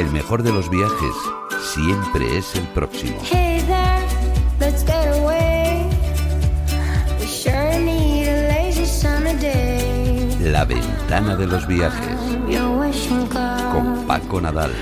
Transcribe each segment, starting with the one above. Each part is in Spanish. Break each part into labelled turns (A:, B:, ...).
A: El mejor de los viajes siempre es el próximo.
B: Hey there, let's get away. We sure need a lazy summer day.
A: La ventana de los viajes con Paco Nadal.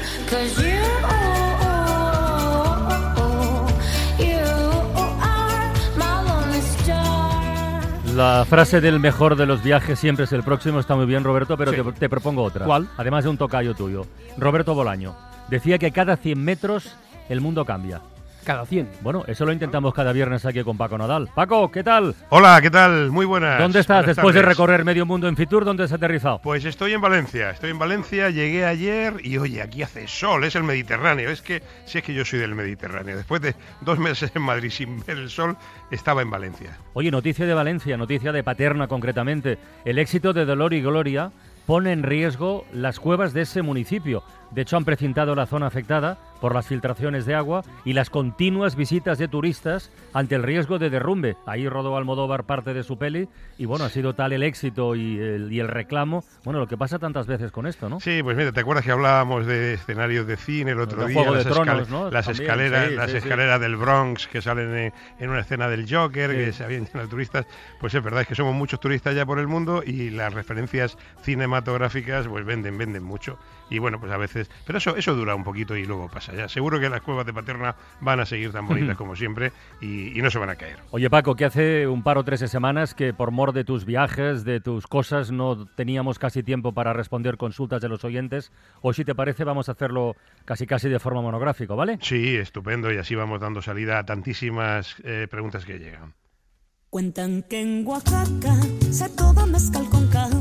C: La frase del mejor de los viajes siempre es el próximo está muy bien, Roberto, pero
D: Sí.
C: te, te propongo otra.
D: ¿Cuál?
C: Además de un tocayo tuyo. Roberto Bolaño. Decía que cada 100 metros el mundo cambia.
D: Cada 100.
C: Bueno, eso lo intentamos cada viernes aquí con Paco Nadal. Paco, ¿qué tal?
E: Hola, ¿qué tal? Muy buenas.
C: ¿Dónde estás
E: Buenas
C: después de recorrer medio mundo en Fitur? ¿Dónde has aterrizado?
E: Pues estoy en Valencia, estoy en Valencia, llegué ayer y oye, aquí hace sol, es el Mediterráneo, es que si es que yo soy del Mediterráneo, después de dos meses en Madrid sin ver el sol, estaba en Valencia.
C: Oye, noticia de Valencia, noticia de Paterna concretamente. El éxito de Dolor y Gloria pone en riesgo las cuevas de ese municipio. De hecho, han precintado la zona afectada por las filtraciones de agua y las continuas visitas de turistas ante el riesgo de derrumbe. Ahí rodó Almodóvar parte de su peli y bueno, ha sido tal el éxito y el, y el reclamo. Bueno, lo que pasa tantas veces con esto, ¿no?
E: Sí, pues mira, ¿te acuerdas que hablábamos de escenarios de cine el otro día? Las
C: Tronos,
E: escal-
C: ¿no?
E: Las
C: También,
E: escaleras,
C: sí,
E: las
C: sí, sí.
E: escaleras del Bronx que salen en, en una escena del Joker, que se habían llenado de turistas. Pues es verdad, es que somos muchos turistas ya por el mundo y las referencias cinematográficas pues venden, venden mucho. Y bueno, pues a veces... Pero eso, eso dura un poquito y luego pasa ya. Seguro que las cuevas de Paterna van a seguir tan bonitas como siempre y, y no se van a caer.
C: Oye Paco, que hace un par o tres de semanas que por mor de tus viajes, de tus cosas, no teníamos casi tiempo para responder consultas de los oyentes. Hoy, si te parece, vamos a hacerlo casi casi de forma monográfica, ¿vale?
E: Sí, estupendo y así vamos dando salida a tantísimas eh, preguntas que llegan.
F: Cuentan que en Oaxaca se toma mezcal con café.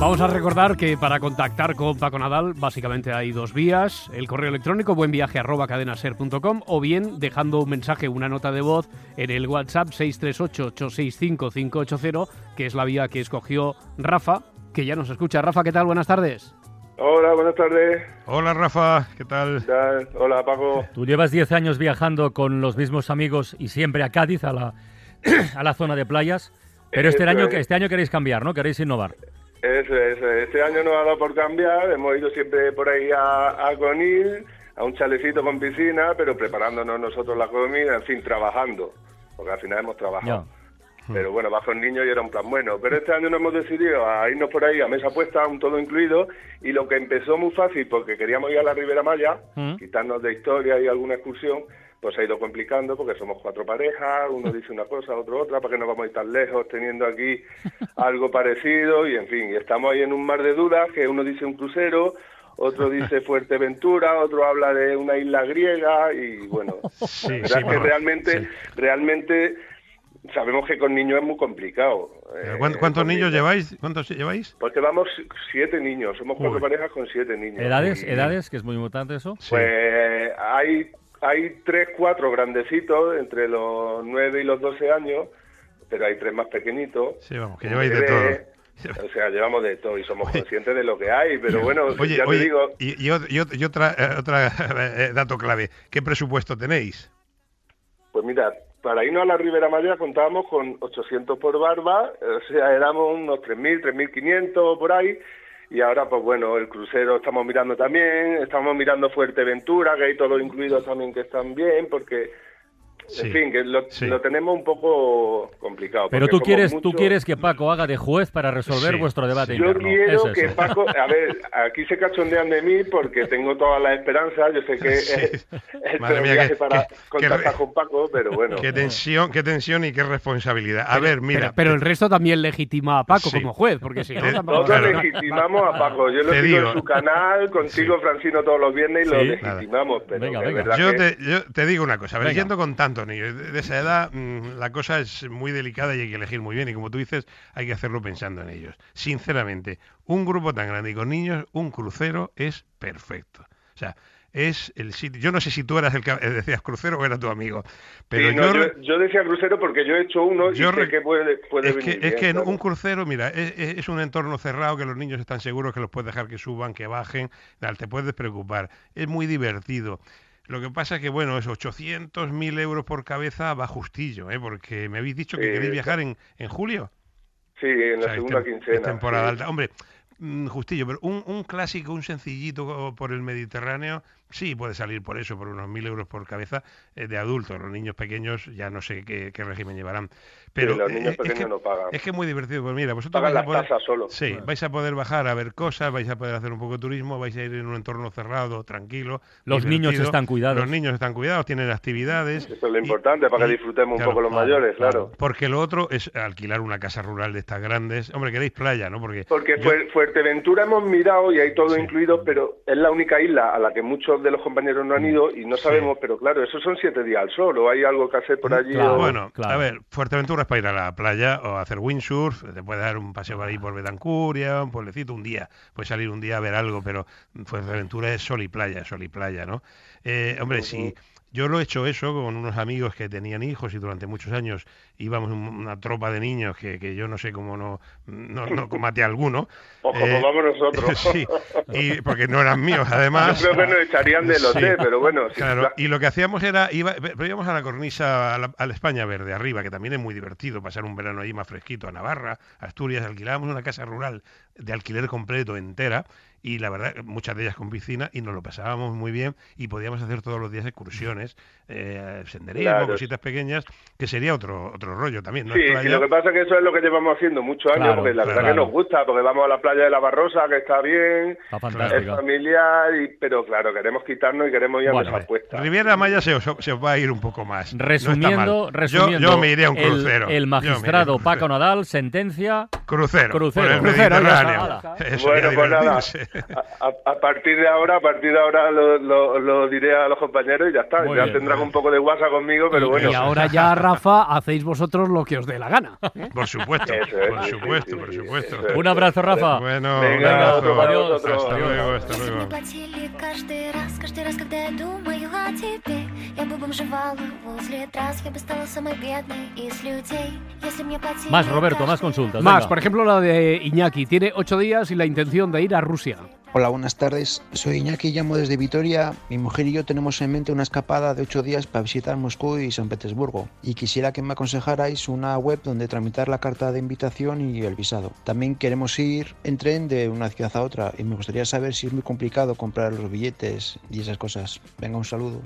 D: Vamos a recordar que para contactar con Paco Nadal básicamente hay dos vías. El correo electrónico buenviaje arroba cadenaser.com o bien dejando un mensaje, una nota de voz en el WhatsApp 638-865-580, que es la vía que escogió Rafa, que ya nos escucha. Rafa, ¿qué tal? Buenas tardes.
G: Hola, buenas tardes.
E: Hola Rafa, ¿qué tal?
G: ¿Qué tal? Hola, Paco.
C: Tú llevas 10 años viajando con los mismos amigos y siempre a Cádiz, a la, a la zona de playas. Pero este año,
G: es.
C: este año queréis cambiar, ¿no? Queréis innovar.
G: Eso es, este año nos ha dado por cambiar. Hemos ido siempre por ahí a, a Conil, a un chalecito con piscina, pero preparándonos nosotros la comida, en fin, trabajando. Porque al final hemos trabajado. Pero bueno, bajo el niño y era un plan bueno. Pero este año nos hemos decidido a irnos por ahí a mesa puesta, un todo incluido, y lo que empezó muy fácil, porque queríamos ir a la Ribera Maya,
C: Mm.
G: quitarnos de historia y alguna excursión, pues se ha ido complicando porque somos cuatro parejas, uno dice una cosa, otro otra, para que no vamos a ir tan lejos teniendo aquí algo parecido, y en fin, y estamos ahí en un mar de dudas, que uno dice un crucero, otro dice Fuerteventura, otro habla de una isla griega, y bueno,
E: Sí,
G: la verdad
E: sí,
G: es que
E: bueno,
G: realmente,
E: sí.
G: realmente sabemos que con niños es muy complicado. Eh,
E: ¿cuán- ¿Cuántos niños lleváis? ¿Cuántos lleváis?
G: Porque vamos siete niños, somos cuatro
E: Uy.
G: parejas con siete niños.
C: ¿Edades?
G: Y,
C: ¿Edades? Que es muy importante eso.
E: Sí.
G: Pues hay, hay tres, cuatro grandecitos, entre los nueve y los doce años, pero hay tres más pequeñitos.
E: Sí, vamos, que lleváis de todo.
G: O sea, llevamos de todo y somos conscientes de lo que hay, pero bueno,
E: Oye,
G: ya
E: oye,
G: te digo,
E: y, y y otra, eh, otra eh, dato clave. ¿Qué presupuesto tenéis?
G: pues mira, para irnos a la Ribera Maya contábamos con 800 por barba, o sea, éramos unos 3.000, 3.500 por ahí, y ahora pues bueno, el crucero estamos mirando también, estamos mirando Fuerteventura, que hay todos incluidos también que están bien, porque,
E: Sí,
G: en fin, que lo,
E: sí.
G: lo tenemos un poco complicado.
C: Pero tú quieres, tú
G: muchos.
C: quieres que Paco haga de juez para resolver
E: Sí,
C: vuestro debate
G: Yo
C: interno.
G: quiero
C: Eso
G: que Paco, a ver, aquí se cachondean de mí porque tengo toda la esperanza, yo sé que
E: Sí.
G: es, es
E: Madre mía, qué-
G: para
E: qué-
G: contactar
E: qué-
G: con Paco, pero bueno.
E: Qué tensión, qué tensión y qué responsabilidad. A ver, mira.
D: pero, pero el resto también legitima a Paco
E: Sí.
D: como juez, porque si no,
E: Eh,
G: Nosotros
E: Claro.
G: legitimamos a Paco. Yo lo
E: Te digo.
G: en su canal, contigo, Francino, todos los viernes y lo legitimamos. Pero
C: Venga,
G: que
C: venga.
G: verdad
E: Yo
G: que-
E: te, yo te digo una cosa, a ver, yendo con tantos de, esa edad, mm, la cosa es muy delicada y hay que elegir muy bien. Y como tú dices, hay que hacerlo pensando en ellos. Sinceramente, un grupo tan grande y con niños, un crucero es perfecto. O sea, es el sitio. Yo no sé si tú eras el que eh, decías crucero o era tu amigo, pero
G: Sí, no,
E: yo,
G: yo, yo decía crucero porque yo he hecho uno
E: Yo
G: y sé que puede, puede
E: es que,
G: venir
E: es que en
G: claro.
E: un crucero, mira, es, es- es un entorno cerrado que los niños están seguros que los puedes dejar que suban, que bajen, te puedes preocupar. Es muy divertido. Lo que pasa es que, bueno, es 800, 1000 euros por cabeza va justillo, ¿eh? porque me habéis dicho que
G: Sí,
E: queréis viajar en, en julio.
G: Sí, en
E: O
G: la
E: sea,
G: segunda
E: tem-
G: quincena.
E: es temporada
G: sí.
E: alta. Hombre, mm, justillo, pero un, un clásico, un sencillito por el Mediterráneo, sí puede salir por eso, por unos mil euros por cabeza eh, de adultos. Los niños pequeños ya no sé qué, qué régimen llevarán. Pero
G: los
E: eh,
G: niños
E: es
G: pequeños
E: que,
G: no pagan.
E: Es que es muy divertido. Pues mira, vosotros
G: Pagan
E: vais a poder...
G: solo.
E: Sí, vais a poder bajar a ver cosas, vais a poder hacer un poco de turismo, vais a ir en un entorno cerrado, tranquilo.
C: Los niños están cuidados.
E: Los niños están cuidados, tienen actividades.
G: Eso es lo
E: y-
G: importante, para que
E: y-
G: disfrutemos
E: claro,
G: un poco los
C: claro,
G: mayores,
C: claro.
G: claro.
E: Porque lo otro es alquilar una casa rural de estas grandes. Hombre, queréis playa, ¿no? Porque,
G: Porque
E: yo-
G: Fuerteventura hemos mirado y hay todo
E: Sí.
G: incluido, pero es la única isla a la que muchos de los compañeros no han ido y no
E: Sí.
G: sabemos, pero claro, esos son siete días al sol, o hay algo que hacer por allí.
C: Claro.
G: o-
E: Bueno,
C: claro.
E: a ver, Fuerteventura es para ir a la playa o hacer windsurf, te puedes dar un paseo por ahí por Betancuria, un pueblecito, un día, puedes salir un día a ver algo, pero Fuerteventura es sol y playa, sol y playa, ¿no? Eh, hombre, si yo lo he hecho eso con unos amigos que tenían hijos y durante muchos años íbamos un- una tropa de niños que, que yo no sé cómo no, no, no maté a alguno.
G: O como
E: Eh,
G: vamos nosotros.
E: sí, y porque no eran míos, además.
G: Yo creo que nos echarían del
E: Sí.
G: hotel, pero bueno.
E: Claro, y lo que hacíamos era, iba, pero íbamos a la cornisa, a la, a la España Verde, arriba, que también es muy divertido, pasar un verano ahí más fresquito, a Navarra, a Asturias, alquilábamos una casa rural de alquiler completo entera, y la verdad, muchas de ellas con piscina, y nos lo pasábamos muy bien, y podíamos hacer todos los días excursiones, eh, senderismo,
G: Claro.
E: cositas pequeñas, que sería otro otro rollo también, ¿no?
G: Sí,
E: playa.
G: lo que pasa es que eso es lo que llevamos haciendo muchos años,
C: Claro,
G: porque la verdad
C: claro.
G: que nos gusta, porque vamos a la playa de la Barrosa, que está bien,
C: Está
G: es familiar, y, pero claro, queremos quitarnos y queremos ir a
C: Bueno,
G: nuestra apuesta.
E: Riviera Maya se os, se os va a ir un poco más. No
C: Resumiendo,
E: mal.
C: resumiendo,
E: yo, yo me iré a un
C: el-
E: crucero.
C: El,
E: un
C: magistrado
E: crucero.
C: Paco Nadal, sentencia.
E: Crucero.
C: Crucero.
E: por el
C: Crucero, ya
E: Mediterráneo.
C: está,
E: Eso
G: Bueno, pues nada. A, partir de ahora, a partir de ahora lo, diré a los compañeros y ya está. Ya
C: bien,
G: tendrán un poco de guasa conmigo, pero
D: y,
G: bueno.
D: Ahora ya, Rafa, hacéis vosotros lo que os dé la gana. ¿eh?
E: Por supuesto, por supuesto, por supuesto.
C: Un abrazo, Rafa.
E: Bueno,
G: Venga,
E: un abrazo. Hasta luego, hasta luego.
C: Más, Roberto, más consultas.
D: Más, por ejemplo, la de Iñaki. Tiene ocho días y la intención de ir a Rusia.
H: Hola, buenas tardes. Soy Iñaki, y llamo desde Vitoria. Mi mujer y yo tenemos en mente una escapada de ocho días para visitar Moscú y San Petersburgo. Y quisiera que me aconsejarais una web donde tramitar la carta de invitación y el visado. También queremos ir en tren de una ciudad a otra y me gustaría saber si es muy complicado comprar los billetes y esas cosas. Venga, un saludo.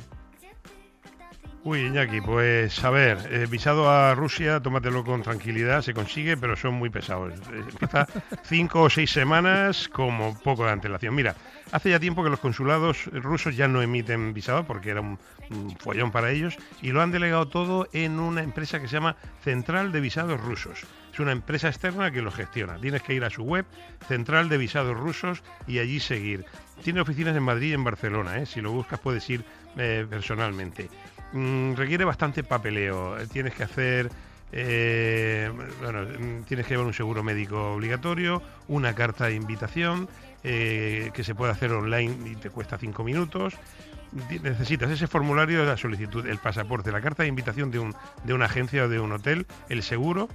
E: Uy, Iñaki, pues a ver, eh, visado a Rusia, tómatelo con tranquilidad, se consigue, pero son muy pesados. Eh, Empieza cinco o seis semanas como poco de antelación. Mira, hace ya tiempo que los consulados rusos ya no emiten visado porque era un, un follón para ellos y lo han delegado todo en una empresa que se llama Central de Visados Rusos. Es una empresa externa que lo gestiona. Tienes que ir a su web, Central de Visados Rusos, y allí seguir. Tiene oficinas en Madrid y en Barcelona. ¿eh? Si lo buscas puedes ir eh, personalmente. Mm, requiere bastante papeleo. Eh, Tienes que hacer, eh, bueno, mm, tienes que llevar un seguro médico obligatorio, una carta de invitación eh, que se puede hacer online y te cuesta cinco minutos. Necesitas ese formulario de la solicitud, el pasaporte, la carta de invitación de, un, de una agencia o de un hotel, el seguro,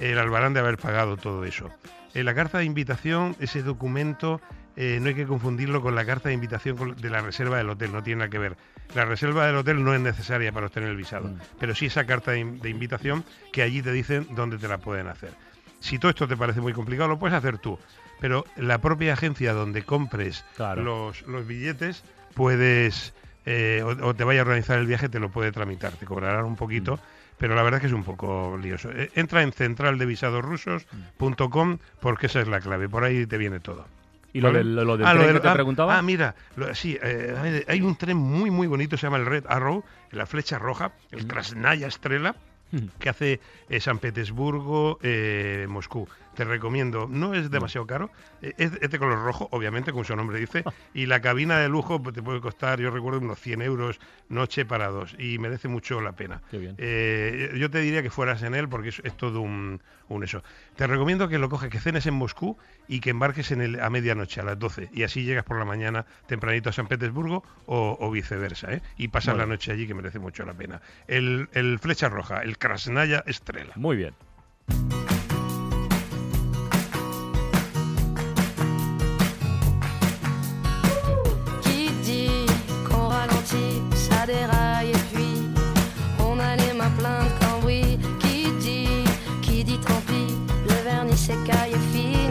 E: el albarán de haber pagado todo eso. La carta de invitación, ese documento, no hay que confundirlo con la carta de invitación de la reserva del hotel, no tiene nada que ver. La reserva del hotel no es necesaria para obtener el visado,
C: Mm.
E: pero sí esa carta de, in- de invitación que allí te dicen dónde te la pueden hacer. Si todo esto te parece muy complicado, lo puedes hacer tú, pero la propia agencia donde compres
C: Claro.
E: los, los billetes, puedes, eh, o, o te vaya a organizar el viaje, te lo puede tramitar, te cobrarán un poquito, pero la verdad es que es un poco lioso. Eh, entra en centraldevisadosrusos.com porque esa es la clave, por ahí te viene todo.
C: ¿Y lo
E: ¿Vale?
C: del, lo del
E: Ah,
C: tren
E: del-
C: que te
E: ah,
C: preguntaba?
E: Ah, mira, lo- sí, eh, hay- hay un tren muy, muy bonito, se llama el Red Arrow, la flecha roja, el Krasnaya Estrella, que hace eh, San Petersburgo, eh, Moscú. Te recomiendo, no es demasiado caro, eh, es, es de color rojo, obviamente, como su nombre dice, y la cabina de lujo pues, te puede costar, yo recuerdo, unos 100 euros noche para dos, y merece mucho la pena.
C: Qué bien.
E: Eh, yo te diría que fueras en él porque es, es todo un, un eso. Te recomiendo que lo coges, que cenes en Moscú y que embarques en el, a medianoche, a las 12, y así llegas por la mañana tempranito a San Petersburgo o, o viceversa, ¿eh? y pasas
C: Bueno.
E: la noche allí que merece mucho la pena. El, el Flecha Roja, el Krasnaya Estrella.
C: Muy bien.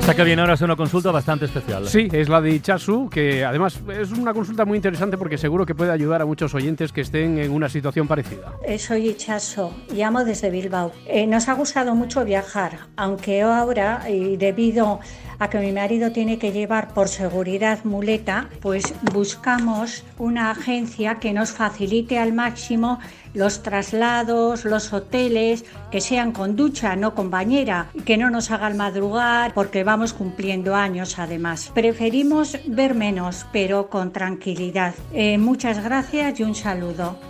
C: Esta que viene ahora es una consulta bastante especial.
D: Sí, es la de Ichasu, que además es una consulta muy interesante porque seguro que puede ayudar a muchos oyentes que estén en una situación parecida.
I: Eh, soy Ichaso, llamo desde Bilbao. Eh, nos ha gustado mucho viajar, aunque ahora, y debido a que mi marido tiene que llevar por seguridad muleta, pues buscamos una agencia que nos facilite al máximo los traslados, los hoteles, que sean con ducha, no con bañera, que no nos hagan madrugar porque vamos cumpliendo años además. Preferimos ver menos, pero con tranquilidad. Eh, muchas gracias y un saludo.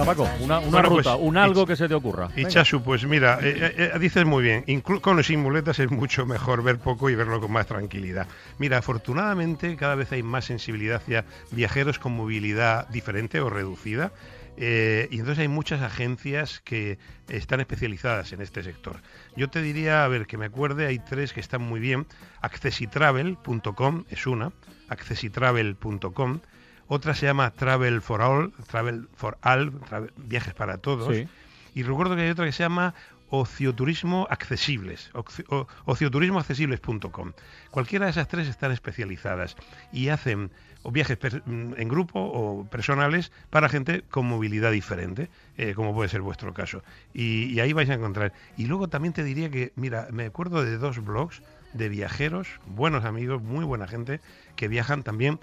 C: Venga, Paco, una, una
E: Bueno, pues,
C: ruta, un algo que se te ocurra.
E: Y. Chasu, pues mira, eh, eh, eh, dices muy bien, inclu- con o sin muletas es mucho mejor ver poco y verlo con más tranquilidad. Mira, afortunadamente cada vez hay más sensibilidad hacia viajeros con movilidad diferente o reducida. eh, y entonces hay muchas agencias que están especializadas en este sector. Yo te diría, a ver, que me acuerde, hay tres que están muy bien. Accessitravel.com es una, accessitravel.com. Otra se llama Travel for All, Travel for All, travel- viajes para todos.
C: Sí.
E: Y recuerdo que hay otra que se llama Ocioturismo Accesibles, ocioturismoaccesibles.com. Cualquiera de esas tres están especializadas y hacen o viajes mm, en grupo o personales para gente con movilidad diferente, eh, como puede ser vuestro caso. Y, y ahí vais a encontrar. Y luego también te diría que, mira, me acuerdo de dos blogs de viajeros, buenos amigos, muy buena gente, que viajan también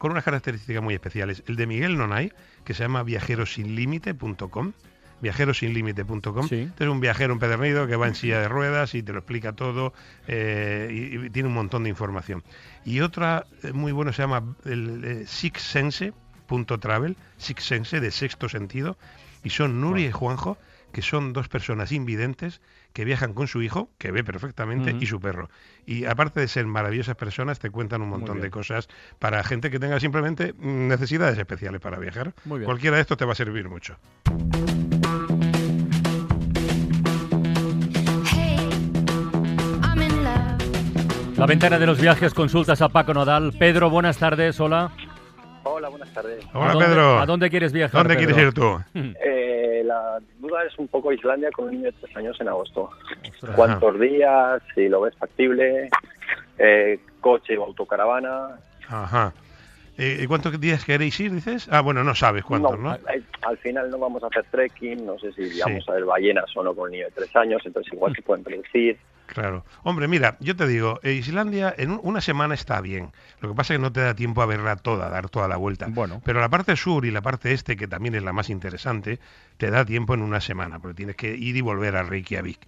E: con unas características muy especiales. El de Miguel Nonay, que se llama viajerosinlimite.com, viajerosinlimite.com.
C: Sí.
E: Este es un viajero empedernido que va en silla de ruedas y te lo explica todo eh, y, y tiene un montón de información. Y otra eh, muy buena se llama el, eh, sixsense.travel, sixsense de sexto sentido, y son Nuri y Juanjo, que son dos personas invidentes que viajan con su hijo, que ve perfectamente, y su perro. Y aparte de ser maravillosas personas, te cuentan un montón de cosas para gente que tenga simplemente mm, necesidades especiales para viajar.
C: Muy bien.
E: Cualquiera de estos te va a servir mucho.
C: La ventana de los viajes, consultas a Paco Nodal. Pedro, buenas tardes, hola.
J: Hola, buenas tardes.
E: Hola
C: ¿A dónde-
E: Pedro.
C: ¿A dónde quieres viajar?
E: ¿Dónde quieres ir tú?
J: La duda es un poco Islandia con un niño de tres años en agosto.
C: Ostras.
J: ¿Cuántos días? Si lo ves factible. Eh, coche o autocaravana.
E: Ajá. Eh, ¿Y cuántos días queréis ir, dices? Ah, bueno, no sabes cuántos, ¿no?
J: Al final no vamos a hacer trekking. No sé si
E: Sí.
J: vamos a ver ballenas o no con un niño de tres años. Entonces igual se pueden reducir.
E: Claro. Hombre, mira, yo te digo, eh, Islandia en un- una semana está bien. Lo que pasa es que no te da tiempo a verla toda, a dar toda la vuelta.
C: Bueno.
E: Pero la parte sur y la parte este, que también es la más interesante, te da tiempo en una semana, porque tienes que ir y volver a Reykjavik.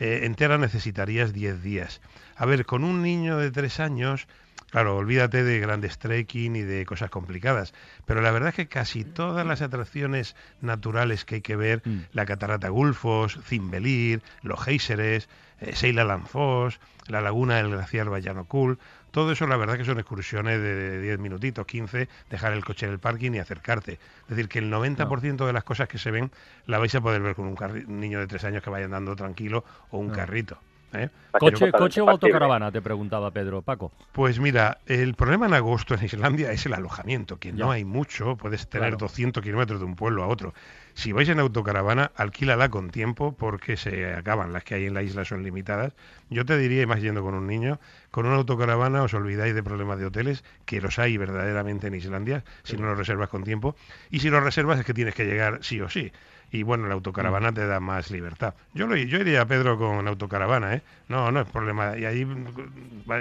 E: Eh, entera necesitarías 10 días. A ver, con un niño de 3 años, claro, olvídate de grandes trekking y de cosas complicadas. Pero la verdad es que casi todas las atracciones naturales que hay que ver,
C: Mm.
E: la Catarata Gulfos, Zimbelir, los géiseres, eh, Seila Lanfos, la laguna del glaciar Vallanocul, todo eso la verdad que son excursiones de 10 minutitos, 15, dejar el coche en el parking y acercarte. Es decir, que el 90% de las cosas que se ven la vais a poder ver con un, niño de 3 años que vaya andando tranquilo o un
C: No.
E: carrito. ¿Eh?
C: ¿Coche,
J: Totalmente
C: ¿Coche o autocaravana? Te preguntaba Pedro. Paco.
E: Pues mira, el problema en agosto en Islandia es el alojamiento, que
C: Ya.
E: no hay mucho, puedes tener
C: Claro.
E: 200 kilómetros de un pueblo a otro. Si vais en autocaravana, alquílala con tiempo porque se acaban, las que hay en la isla son limitadas. Yo te diría, y más yendo con un niño, con una autocaravana os olvidáis de problemas de hoteles, que los hay verdaderamente en Islandia, si no los reservas con tiempo. Y si los reservas es que tienes que llegar sí o sí. Y bueno, la autocaravana
C: Mm.
E: te da más libertad. Yo lo yo iría, Pedro, con autocaravana, ¿eh? No, no es problema. Y ahí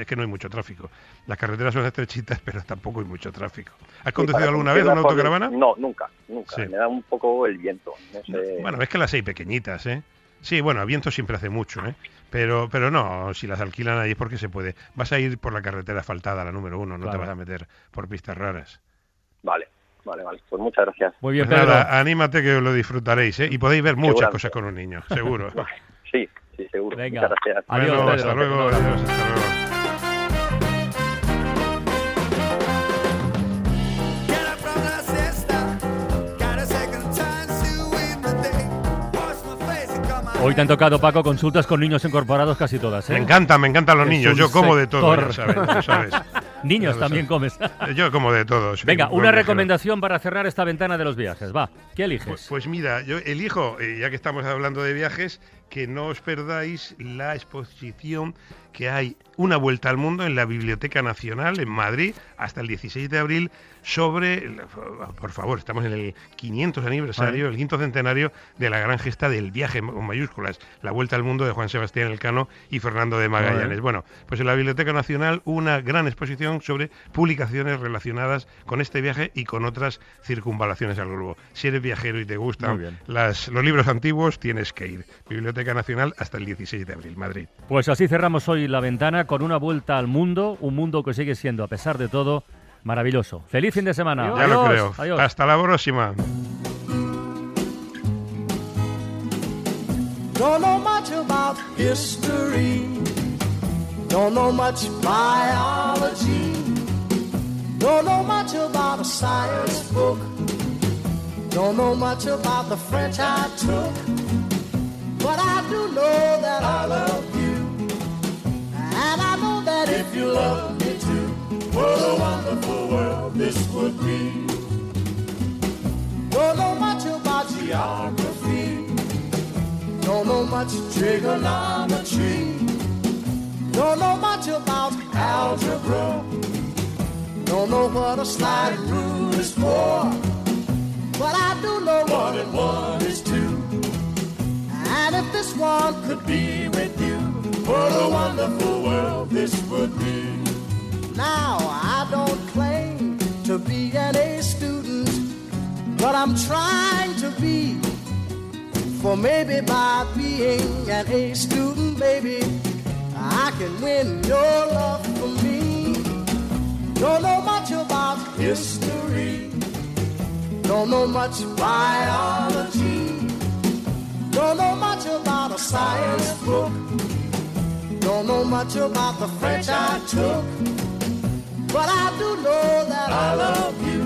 E: es que no hay mucho tráfico. Las carreteras son estrechitas, pero tampoco hay mucho tráfico. ¿Has conducido alguna vez una autocaravana?
J: No, nunca, nunca. Me da un poco el viento. No sé.
E: Bueno, es que las hay pequeñitas, ¿eh? Sí, bueno, a viento siempre hace mucho, ¿eh? Pero, pero no, si las alquilan ahí es porque se puede. Vas a ir por la carretera asfaltada, la número uno, no
C: Claro.
E: te vas a meter por pistas raras.
J: Vale, vale, vale. Pues muchas gracias.
C: Muy bien,
E: Pues
C: Pedro.
E: nada, anímate que lo disfrutaréis, ¿eh? Y podéis ver muchas cosas con un niño, seguro.
J: Sí, sí, seguro.
C: Venga.
J: Muchas gracias.
C: Adiós,
E: Bueno,
C: Pedro.
E: hasta luego, adiós, hasta luego.
C: Hoy te han tocado, Paco, consultas con niños incorporados casi todas. ¿eh?
E: Me encantan, me encantan los
C: Es
E: niños. Yo como de todo, ya sabes, ya sabes.
C: Niños
E: Ya
C: también
E: sabes.
C: comes.
E: Yo como de todo.
C: Venga,
E: un
C: una
E: viajero.
C: recomendación para cerrar esta ventana de los viajes. Va, ¿qué eliges?
E: Pues, pues mira, yo elijo, eh, ya que estamos hablando de viajes, que no os perdáis la exposición que hay una vuelta al mundo en la Biblioteca Nacional en Madrid hasta el 16 de abril sobre, por favor, estamos en el 500 aniversario, el quinto centenario de la gran gesta del viaje con mayúsculas, la vuelta al mundo de Juan Sebastián Elcano y Fernando de Magallanes. Bueno, pues en la Biblioteca Nacional una gran exposición sobre publicaciones relacionadas con este viaje y con otras circunvalaciones al globo. Si eres viajero y te gustan las, los libros antiguos, tienes que ir. Biblioteca Nacional hasta el 16 de abril, Madrid.
C: Pues así cerramos hoy la ventana con una vuelta al mundo, un mundo que sigue siendo, a pesar de todo, maravilloso. Feliz fin de semana.
E: Ya lo creo.
C: Adiós.
E: Hasta la próxima.
K: Don't know much about history. Don't know much biology. Don't know much about a science book. Don't know much about the French I took. But I do know that I love you. And I know that if you love me would be. Don't know much about geography. Don't know much trigonometry. Don't know much about algebra. Don't know what a slide rule is for. But I do know one and one is two. And if this one could be with you, what a wonderful world this would be. Now, I don't claim to be an A student, but I'm trying to be. For maybe by being an A student, baby, I can win your love for me. Don't know much about history, don't know much biology, don't know much about a science book, don't know much about the French I took. But I do know that I love you.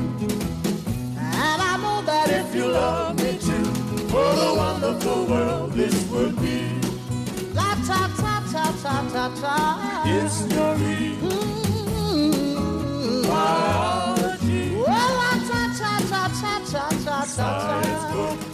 K: And I know that if you love me too, what a wonderful world this would be. La ta ta ta ta ta ta. It's the mm-hmm. biology. Well, la ta ta ta ta ta ta ta.